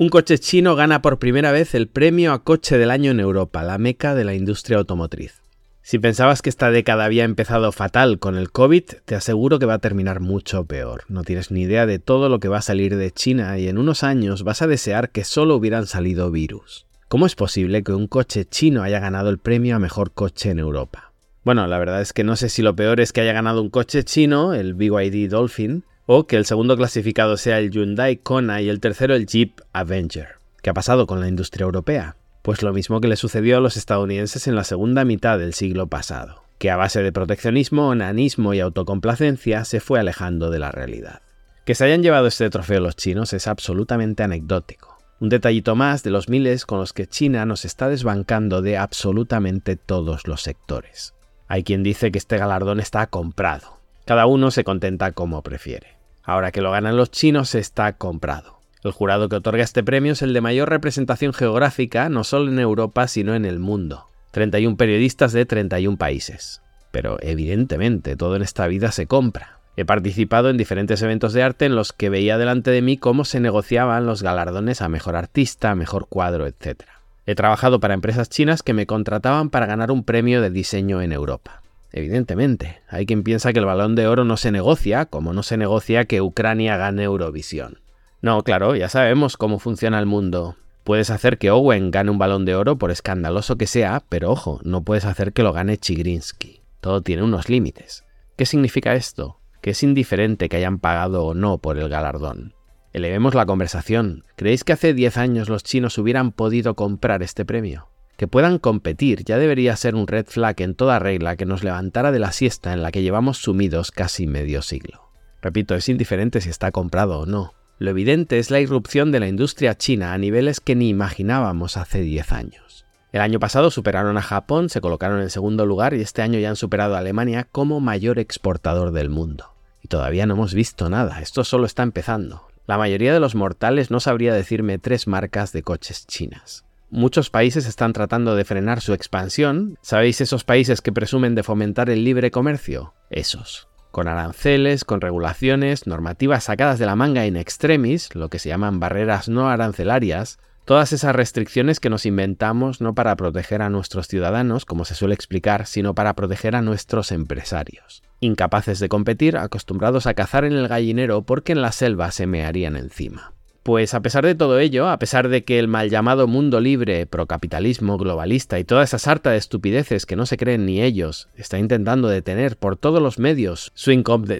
Un coche chino gana por primera vez el premio a coche del año en Europa, la meca de la industria automotriz. Si pensabas que esta década había empezado fatal con el COVID, te aseguro que va a terminar mucho peor. No tienes ni idea de todo lo que va a salir de China y en unos años vas a desear que solo hubieran salido virus. ¿Cómo es posible que un coche chino haya ganado el premio a mejor coche en Europa? Bueno, la verdad es que no sé si lo peor es que haya ganado un coche chino, el BYD Dolphin, o que el segundo clasificado sea el Hyundai Kona y el tercero el Jeep Avenger. ¿Qué ha pasado con la industria europea? Pues lo mismo que le sucedió a los estadounidenses en la segunda mitad del siglo pasado, que a base de proteccionismo, onanismo y autocomplacencia se fue alejando de la realidad. Que se hayan llevado este trofeo los chinos es absolutamente anecdótico. Un detallito más de los miles con los que China nos está desbancando de absolutamente todos los sectores. Hay quien dice que este galardón está comprado. Cada uno se contenta como prefiere. Ahora que lo ganan los chinos está comprado. El jurado que otorga este premio es el de mayor representación geográfica, no solo en Europa, sino en el mundo. 31 periodistas de 31 países. Pero evidentemente todo en esta vida se compra. He participado en diferentes eventos de arte en los que veía delante de mí cómo se negociaban los galardones a mejor artista, mejor cuadro, etc. He trabajado para empresas chinas que me contrataban para ganar un premio de diseño en Europa. Evidentemente, hay quien piensa que el balón de oro no se negocia, como no se negocia que Ucrania gane Eurovisión. No, claro, ya sabemos cómo funciona el mundo. Puedes hacer que Owen gane un balón de oro por escandaloso que sea, pero ojo, no puedes hacer que lo gane Chigrinsky. Todo tiene unos límites. ¿Qué significa esto? Que es indiferente que hayan pagado o no por el galardón. Elevemos la conversación. ¿Creéis que hace 10 años los chinos hubieran podido comprar este premio? Que puedan competir ya debería ser un red flag en toda regla que nos levantara de la siesta en la que llevamos sumidos casi medio siglo. Repito, es indiferente si está comprado o no. Lo evidente es la irrupción de la industria china a niveles que ni imaginábamos hace 10 años. El año pasado superaron a Japón, se colocaron en segundo lugar y este año ya han superado a Alemania como mayor exportador del mundo. Y todavía no hemos visto nada, esto solo está empezando. La mayoría de los mortales no sabría decirme tres marcas de coches chinas. Muchos países están tratando de frenar su expansión. ¿Sabéis esos países que presumen de fomentar el libre comercio? Esos. Con aranceles, con regulaciones, normativas sacadas de la manga in extremis, lo que se llaman barreras no arancelarias, todas esas restricciones que nos inventamos no para proteger a nuestros ciudadanos, como se suele explicar, sino para proteger a nuestros empresarios. Incapaces de competir, acostumbrados a cazar en el gallinero porque en la selva se mearían encima. Pues a pesar de todo ello, a pesar de que el mal llamado mundo libre, procapitalismo, globalista y toda esa sarta de estupideces que no se creen ni ellos, está intentando detener por todos los medios su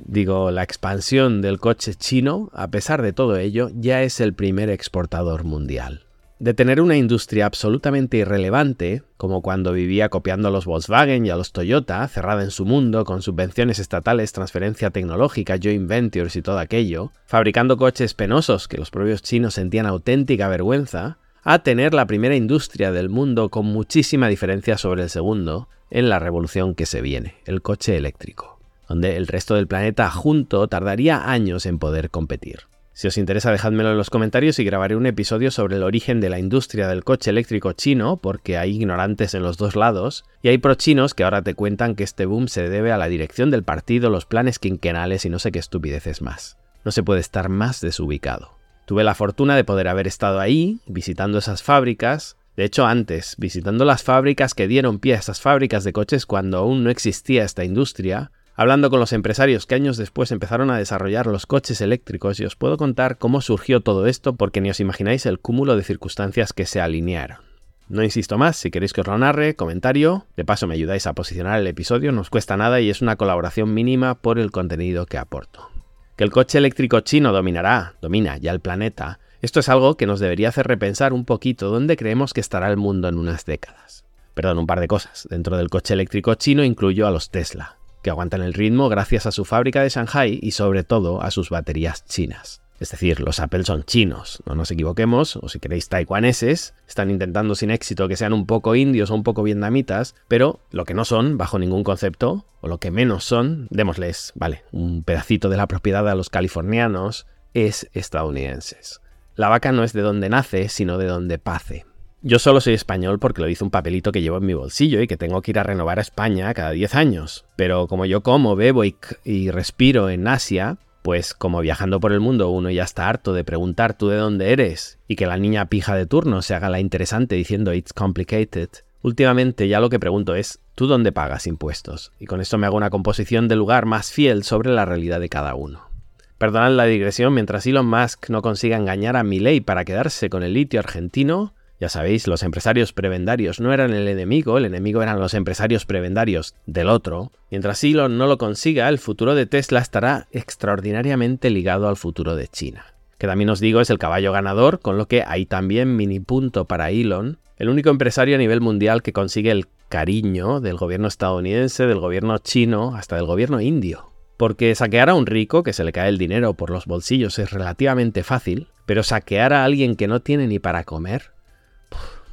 digo, la expansión del coche chino, a pesar de todo ello, ya es el primer exportador mundial de tener una industria absolutamente irrelevante, como cuando vivía copiando a los Volkswagen y a los Toyota, cerrada en su mundo, con subvenciones estatales, transferencia tecnológica, joint ventures y todo aquello, fabricando coches penosos que los propios chinos sentían auténtica vergüenza, a tener la primera industria del mundo con muchísima diferencia sobre el segundo en la revolución que se viene, el coche eléctrico, donde el resto del planeta junto tardaría años en poder competir. Si os interesa, dejádmelo en los comentarios y grabaré un episodio sobre el origen de la industria del coche eléctrico chino, porque hay ignorantes en los dos lados, y hay pro-chinos que ahora te cuentan que este boom se debe a la dirección del partido, los planes quinquenales y no sé qué estupideces más. No se puede estar más desubicado. Tuve la fortuna de poder haber estado ahí, visitando esas fábricas, de hecho antes, visitando las fábricas que dieron pie a esas fábricas de coches cuando aún no existía esta industria, hablando con los empresarios que años después empezaron a desarrollar los coches eléctricos y os puedo contar cómo surgió todo esto porque ni os imagináis el cúmulo de circunstancias que se alinearon. No insisto más, si queréis que os lo narre, comentario, de paso me ayudáis a posicionar el episodio, no os cuesta nada y es una colaboración mínima por el contenido que aporto. Que el coche eléctrico chino dominará, domina ya el planeta, esto es algo que nos debería hacer repensar un poquito dónde creemos que estará el mundo en unas décadas. Perdón, un par de cosas. Dentro del coche eléctrico chino incluyo a los Tesla, que aguantan el ritmo gracias a su fábrica de Shanghai y sobre todo a sus baterías chinas. Es decir, los Apple son chinos, no nos equivoquemos, o si queréis taiwaneses, están intentando sin éxito que sean un poco indios o un poco vietnamitas, pero lo que no son, bajo ningún concepto, o lo que menos son, démosles, vale, un pedacito de la propiedad a los californianos, es estadounidenses. La vaca no es de donde nace, sino de donde pace. Yo solo soy español porque lo hice un papelito que llevo en mi bolsillo y que tengo que ir a renovar a España cada 10 años. Pero como yo como, bebo y, respiro en Asia, Pues como viajando por el mundo uno ya está harto de preguntar tú de dónde eres y que la niña pija de turno se haga la interesante diciendo it's complicated, últimamente ya lo que pregunto es ¿tú dónde pagas impuestos? Y con esto me hago una composición de lugar más fiel sobre la realidad de cada uno. Perdonad la digresión, mientras Elon Musk no consiga engañar a Milei para quedarse con el litio argentino, ya sabéis, los empresarios prebendarios no eran el enemigo, el enemigo eran los empresarios prebendarios del otro. Mientras Elon no lo consiga, el futuro de Tesla estará extraordinariamente ligado al futuro de China. Que también os digo es el caballo ganador, con lo que hay también mini punto para Elon, el único empresario a nivel mundial que consigue el cariño del gobierno estadounidense, del gobierno chino, hasta del gobierno indio. Porque saquear a un rico que se le cae el dinero por los bolsillos es relativamente fácil, pero saquear a alguien que no tiene ni para comer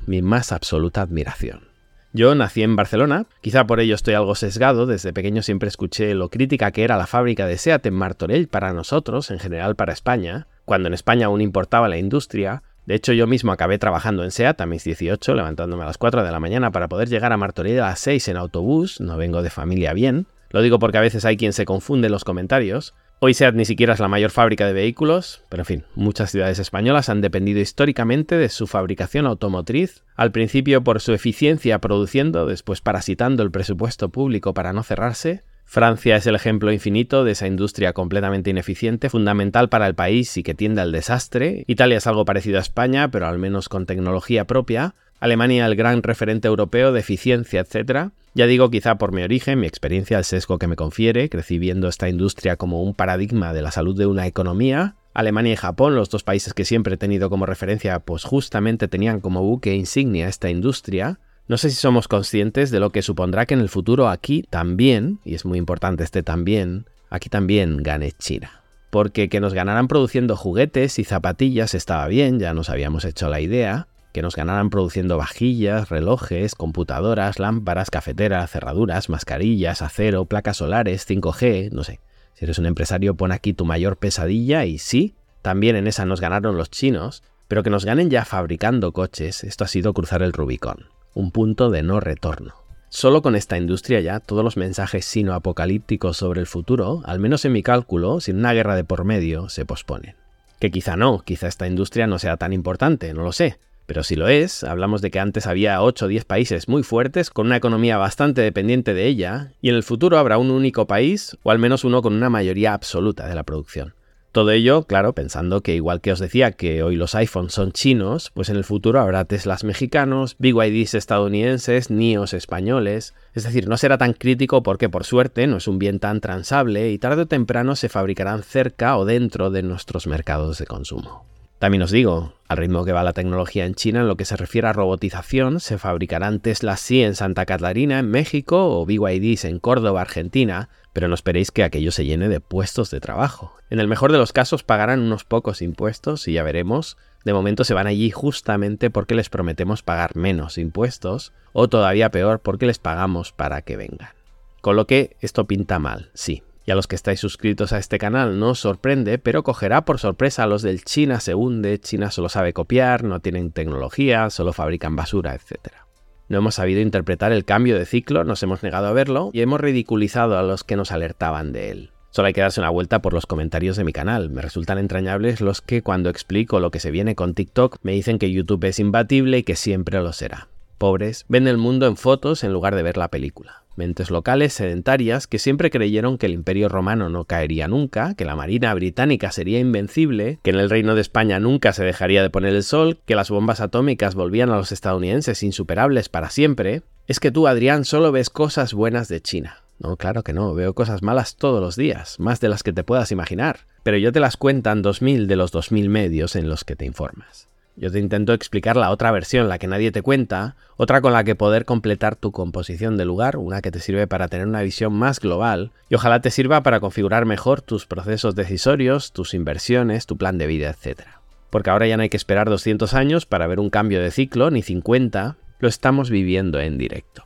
mi más absoluta admiración. Yo nací en Barcelona, quizá por ello estoy algo sesgado, desde pequeño siempre escuché lo crítica que era la fábrica de SEAT en Martorell para nosotros, en general para España, cuando en España aún importaba la industria, de hecho, yo mismo acabé trabajando en SEAT a mis 18, levantándome a las 4 de la mañana para poder llegar a Martorell a las 6 en autobús, no vengo de familia bien. Lo digo porque a veces hay quien se confunde en los comentarios, Hoy SEAT ni siquiera es la mayor fábrica de vehículos, pero en fin, muchas ciudades españolas han dependido históricamente de su fabricación automotriz, al principio por su eficiencia produciendo, después parasitando el presupuesto público para no cerrarse. Francia es el ejemplo infinito de esa industria completamente ineficiente, fundamental para el país y que tiende al desastre. Italia es algo parecido a España, pero al menos con tecnología propia. Alemania el gran referente europeo de eficiencia, etc. Ya digo, quizá por mi origen, mi experiencia, el sesgo que me confiere, crecí viendo esta industria como un paradigma de la salud de una economía. Alemania y Japón, los dos países que siempre he tenido como referencia, pues justamente tenían como buque insignia esta industria. No sé si somos conscientes de lo que supondrá que en el futuro aquí también, y es muy importante este también, aquí también gane China. Porque que nos ganaran produciendo juguetes y zapatillas estaba bien, ya nos habíamos hecho la idea, que nos ganaran produciendo vajillas, relojes, computadoras, lámparas, cafeteras, cerraduras, mascarillas, acero, placas solares, 5G, no sé. Si eres un empresario, pon aquí tu mayor pesadilla y sí, también en esa nos ganaron los chinos, pero que nos ganen ya fabricando coches, esto ha sido cruzar el Rubicón, un punto de no retorno. Solo con esta industria ya, todos los mensajes sino-apocalípticos sobre el futuro, al menos en mi cálculo, sin una guerra de por medio, se posponen. Que quizá no, quizá esta industria no sea tan importante, no lo sé, pero si lo es, hablamos de que antes había 8 o 10 países muy fuertes con una economía bastante dependiente de ella, y en el futuro habrá un único país, o al menos uno con una mayoría absoluta de la producción. Todo ello, claro, pensando que igual que os decía que hoy los iPhones son chinos, pues en el futuro habrá Teslas mexicanos, BYDs estadounidenses, NIOs españoles. Es decir, no será tan crítico porque por suerte no es un bien tan transable y tarde o temprano se fabricarán cerca o dentro de nuestros mercados de consumo. También os digo, al ritmo que va la tecnología en China en lo que se refiere a robotización, se fabricarán Tesla sí en Santa Catarina, en México, o BYDs en Córdoba, Argentina, pero no esperéis que aquello se llene de puestos de trabajo. En el mejor de los casos pagarán unos pocos impuestos y ya veremos. De momento se van allí justamente porque les prometemos pagar menos impuestos, o todavía peor porque les pagamos para que vengan. Con lo que esto pinta mal, sí, y a los que estáis suscritos a este canal no os sorprende, pero cogerá por sorpresa a los del China se hunde, China solo sabe copiar, no tienen tecnología, solo fabrican basura, etc. No hemos sabido interpretar el cambio de ciclo, nos hemos negado a verlo y hemos ridiculizado a los que nos alertaban de él. Solo hay que darse una vuelta por los comentarios de mi canal. Me resultan entrañables los que cuando explico lo que se viene con TikTok me dicen que YouTube es imbatible y que siempre lo será. Pobres, ven el mundo en fotos en lugar de ver la película mentes locales sedentarias que siempre creyeron que el imperio romano no caería nunca, que la marina británica sería invencible, que en el reino de España nunca se dejaría de poner el sol, que las bombas atómicas volvían a los estadounidenses insuperables para siempre, es que tú, Adrián, solo ves cosas buenas de China. No, claro que no, veo cosas malas todos los días, más de las que te puedas imaginar, pero yo te las cuentan 2000 de los 2000 medios en los que te informas. Yo te intento explicar la otra versión, la que nadie te cuenta, otra con la que poder completar tu composición de lugar, una que te sirve para tener una visión más global y ojalá te sirva para configurar mejor tus procesos decisorios, tus inversiones, tu plan de vida, etc. Porque ahora ya no hay que esperar 200 años para ver un cambio de ciclo, ni 50, lo estamos viviendo en directo.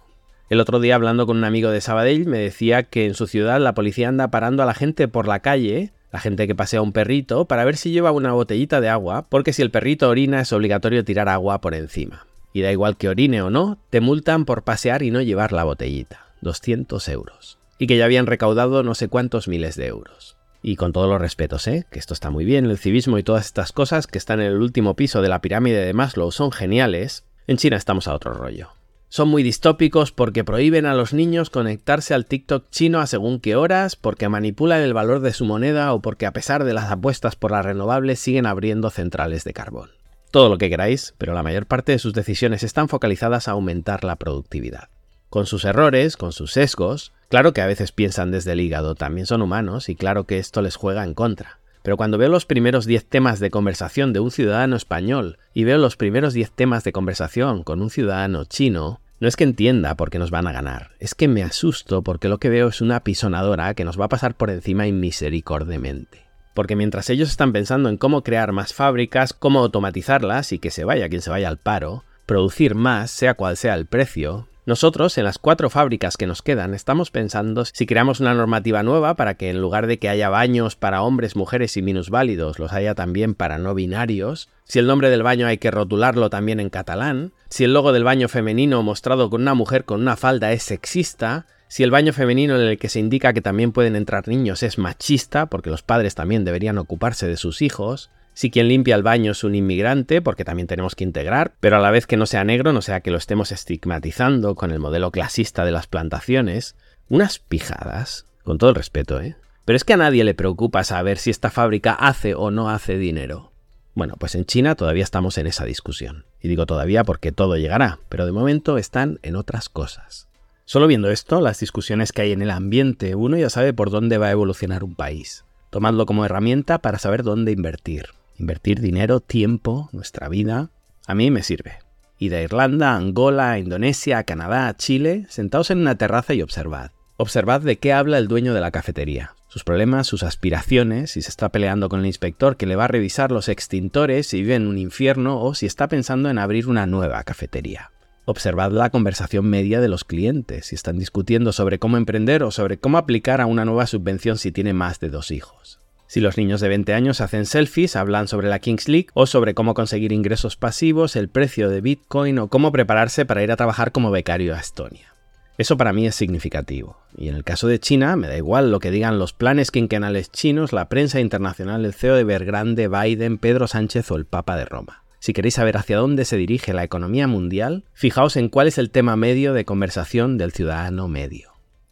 El otro día hablando con un amigo de Sabadell me decía que en su ciudad la policía anda parando a la gente por la calle la gente que pasea un perrito para ver si lleva una botellita de agua, porque si el perrito orina es obligatorio tirar agua por encima. Y da igual que orine o no, te multan por pasear y no llevar la botellita. 200 euros. Y que ya habían recaudado no sé cuántos miles de euros. Y con todos los respetos, ¿eh? Que esto está muy bien, el civismo y todas estas cosas que están en el último piso de la pirámide de Maslow son geniales. En China estamos a otro rollo. Son muy distópicos porque prohíben a los niños conectarse al TikTok chino a según qué horas, porque manipulan el valor de su moneda o porque a pesar de las apuestas por las renovables siguen abriendo centrales de carbón. Todo lo que queráis, pero la mayor parte de sus decisiones están focalizadas a aumentar la productividad. Con sus errores, con sus sesgos, claro que a veces piensan desde el hígado, también son humanos y claro que esto les juega en contra. Pero cuando veo los primeros 10 temas de conversación de un ciudadano español y veo los primeros 10 temas de conversación con un ciudadano chino, no es que entienda por qué nos van a ganar, es que me asusto porque lo que veo es una pisonadora que nos va a pasar por encima inmisericordemente. Porque mientras ellos están pensando en cómo crear más fábricas, cómo automatizarlas y que se vaya quien se vaya al paro, producir más, sea cual sea el precio, nosotros, en las cuatro fábricas que nos quedan, estamos pensando si creamos una normativa nueva para que en lugar de que haya baños para hombres, mujeres y minusválidos, los haya también para no binarios, si el nombre del baño hay que rotularlo también en catalán, si el logo del baño femenino mostrado con una mujer con una falda es sexista, si el baño femenino en el que se indica que también pueden entrar niños es machista, porque los padres también deberían ocuparse de sus hijos, si quien limpia el baño es un inmigrante, porque también tenemos que integrar, pero a la vez que no sea negro, no sea que lo estemos estigmatizando con el modelo clasista de las plantaciones, unas pijadas, con todo el respeto, ¿eh? Pero es que a nadie le preocupa saber si esta fábrica hace o no hace dinero. Bueno, pues en China todavía estamos en esa discusión. Y digo todavía porque todo llegará, pero de momento están en otras cosas. Solo viendo esto, las discusiones que hay en el ambiente, uno ya sabe por dónde va a evolucionar un país. Tomadlo como herramienta para saber dónde invertir. Invertir dinero, tiempo, nuestra vida, a mí me sirve. Y de Irlanda, Angola, Indonesia, Canadá, Chile, sentaos en una terraza y observad. Observad de qué habla el dueño de la cafetería, sus problemas, sus aspiraciones, si se está peleando con el inspector que le va a revisar los extintores, si vive en un infierno o si está pensando en abrir una nueva cafetería. Observad la conversación media de los clientes, si están discutiendo sobre cómo emprender o sobre cómo aplicar a una nueva subvención si tiene más de dos hijos. Si los niños de 20 años hacen selfies, hablan sobre la Kings League o sobre cómo conseguir ingresos pasivos, el precio de Bitcoin o cómo prepararse para ir a trabajar como becario a Estonia. Eso para mí es significativo. Y en el caso de China, me da igual lo que digan los planes quinquenales chinos, la prensa internacional, el CEO de Bergrande, Biden, Pedro Sánchez o el Papa de Roma. Si queréis saber hacia dónde se dirige la economía mundial, fijaos en cuál es el tema medio de conversación del ciudadano medio.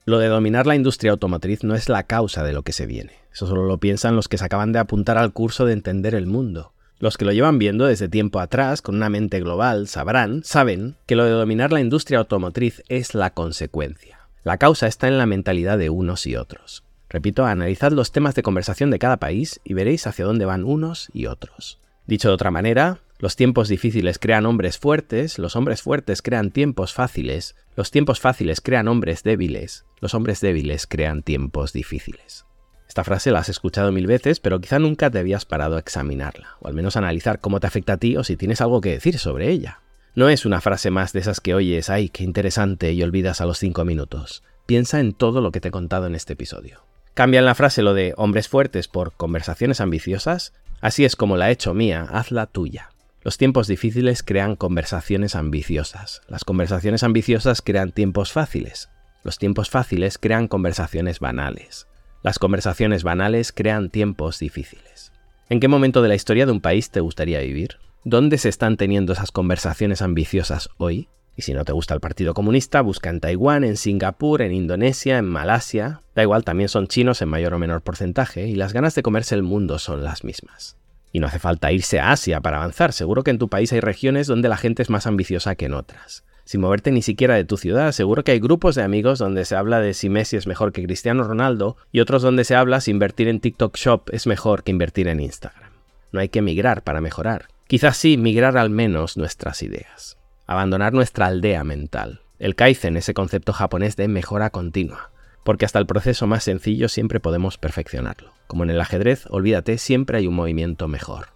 Lo de dominar la industria automotriz no es la causa de lo que se viene. Eso solo lo piensan los que se acaban de apuntar al curso de entender el mundo. Los que lo llevan viendo desde tiempo atrás, con una mente global, sabrán, saben, que lo de dominar la industria automotriz es la consecuencia. La causa está en la mentalidad de unos y otros. Repito, analizad los temas de conversación de cada país y veréis hacia dónde van unos y otros. Dicho de otra manera, los tiempos difíciles crean hombres fuertes, los hombres fuertes crean tiempos fáciles, los tiempos fáciles crean hombres débiles, los hombres débiles crean tiempos difíciles. Esta frase la has escuchado mil veces, pero quizá nunca te habías parado a examinarla, o al menos analizar cómo te afecta a ti o si tienes algo que decir sobre ella. No es una frase más de esas que oyes, ay, qué interesante, y olvidas a los cinco minutos. Piensa en todo lo que te he contado en este episodio. Cambia en la frase lo de hombres fuertes por conversaciones ambiciosas, así es como la he hecho mía, hazla tuya. Los tiempos difíciles crean conversaciones ambiciosas. Las conversaciones ambiciosas crean tiempos fáciles. Los tiempos fáciles crean conversaciones banales. Las conversaciones banales crean tiempos difíciles. ¿En qué momento de la historia de un país te gustaría vivir? ¿Dónde se están teniendo esas conversaciones ambiciosas hoy? Y si no te gusta el Partido Comunista, busca en Taiwán, en Singapur, en Indonesia, en Malasia. Da igual, también son chinos en mayor o menor porcentaje, y las ganas de comerse el mundo son las mismas. Y no hace falta irse a Asia para avanzar, seguro que en tu país hay regiones donde la gente es más ambiciosa que en otras. Sin moverte ni siquiera de tu ciudad, seguro que hay grupos de amigos donde se habla de si Messi es mejor que Cristiano Ronaldo y otros donde se habla si invertir en TikTok Shop es mejor que invertir en Instagram. No hay que migrar para mejorar. Quizás sí migrar al menos nuestras ideas. Abandonar nuestra aldea mental. El Kaizen, ese concepto japonés de mejora continua porque hasta el proceso más sencillo siempre podemos perfeccionarlo. Como en el ajedrez, olvídate, siempre hay un movimiento mejor.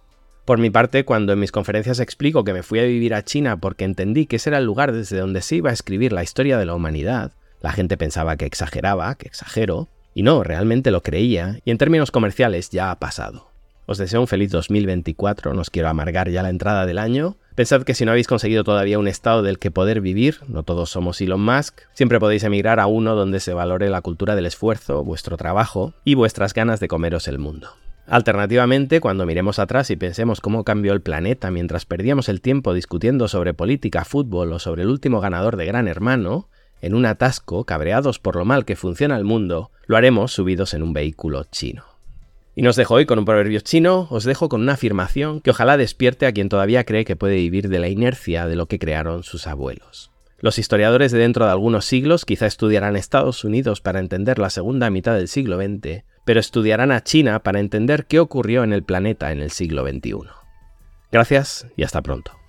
Por mi parte, cuando en mis conferencias explico que me fui a vivir a China porque entendí que ese era el lugar desde donde se iba a escribir la historia de la humanidad, la gente pensaba que exageraba, que exagero, y no, realmente lo creía, y en términos comerciales ya ha pasado. Os deseo un feliz 2024, no os quiero amargar ya la entrada del año, Pensad que si no habéis conseguido todavía un estado del que poder vivir, no todos somos Elon Musk, siempre podéis emigrar a uno donde se valore la cultura del esfuerzo, vuestro trabajo y vuestras ganas de comeros el mundo. Alternativamente, cuando miremos atrás y pensemos cómo cambió el planeta mientras perdíamos el tiempo discutiendo sobre política, fútbol o sobre el último ganador de Gran Hermano, en un atasco, cabreados por lo mal que funciona el mundo, lo haremos subidos en un vehículo chino. Y nos dejo hoy con un proverbio chino, os dejo con una afirmación que ojalá despierte a quien todavía cree que puede vivir de la inercia de lo que crearon sus abuelos. Los historiadores de dentro de algunos siglos quizá estudiarán Estados Unidos para entender la segunda mitad del siglo XX, pero estudiarán a China para entender qué ocurrió en el planeta en el siglo XXI. Gracias y hasta pronto.